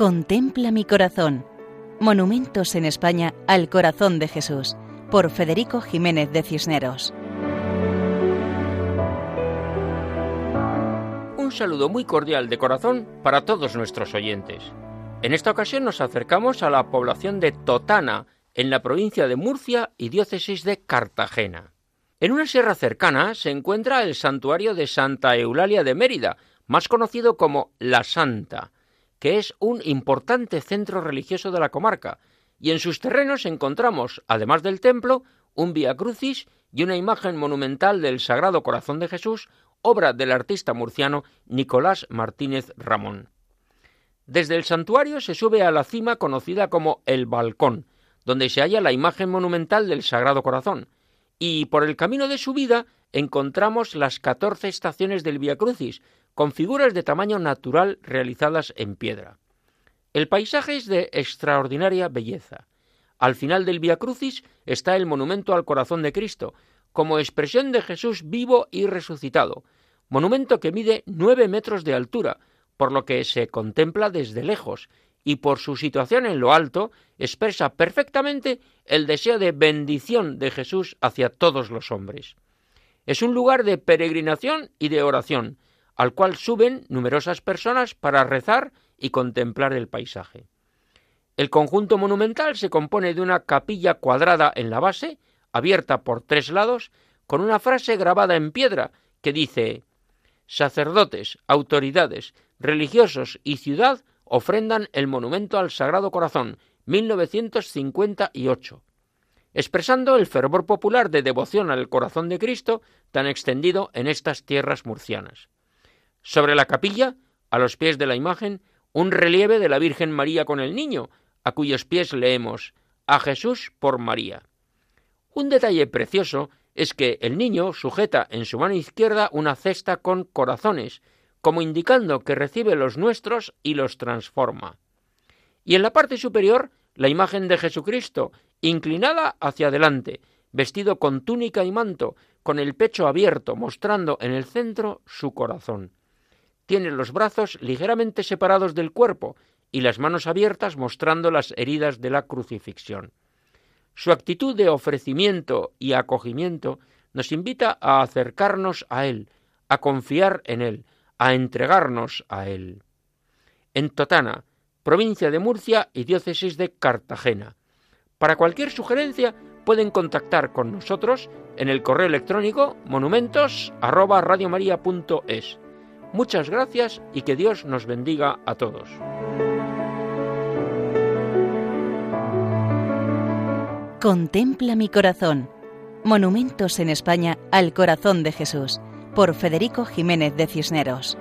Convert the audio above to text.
Contempla mi corazón. Monumentos en España al corazón de Jesús, por Federico Jiménez de Cisneros. Un saludo muy cordial de corazón para todos nuestros oyentes. En esta ocasión nos acercamos a la población de Totana, en la provincia de Murcia y diócesis de Cartagena. En una sierra cercana se encuentra el santuario de Santa Eulalia de Mérida, más conocido como La Santa, que es un importante centro religioso de la comarca, y en sus terrenos encontramos, además del templo, un Via Crucis y una imagen monumental del Sagrado Corazón de Jesús, obra del artista murciano Nicolás Martínez Ramón. Desde el santuario se sube a la cima conocida como el Balcón, donde se halla la imagen monumental del Sagrado Corazón, y por el camino de subida encontramos las catorce estaciones del Via Crucis, con figuras de tamaño natural realizadas en piedra. El paisaje es de extraordinaria belleza. Al final del Via Crucis está el monumento al corazón de Cristo, como expresión de Jesús vivo y resucitado, monumento que mide nueve metros de altura, por lo que se contempla desde lejos, y por su situación en lo alto expresa perfectamente el deseo de bendición de Jesús hacia todos los hombres. Es un lugar de peregrinación y de oración, al cual suben numerosas personas para rezar y contemplar el paisaje. El conjunto monumental se compone de una capilla cuadrada en la base, abierta por tres lados, con una frase grabada en piedra que dice Sacerdotes, autoridades, religiosos y ciudad ofrendan el monumento al Sagrado Corazón, 1958, expresando el fervor popular de devoción al corazón de Cristo tan extendido en estas tierras murcianas. Sobre la capilla, a los pies de la imagen, un relieve de la Virgen María con el niño, a cuyos pies leemos a Jesús por María. Un detalle precioso es que el niño sujeta en su mano izquierda una cesta con corazones, como indicando que recibe los nuestros y los transforma. Y en la parte superior, la imagen de Jesucristo, inclinada hacia adelante, vestido con túnica y manto, con el pecho abierto, mostrando en el centro su corazón. Tiene los brazos ligeramente separados del cuerpo y las manos abiertas mostrando las heridas de la crucifixión. Su actitud de ofrecimiento y acogimiento nos invita a acercarnos a Él, a confiar en Él, a entregarnos a Él. En Totana, provincia de Murcia y diócesis de Cartagena. Para cualquier sugerencia pueden contactar con nosotros en el correo electrónico monumentos@radiomaria.es. Muchas gracias y que Dios nos bendiga a todos. Contempla mi corazón. Monumentos en España al corazón de Jesús, por Federico Jiménez de Cisneros.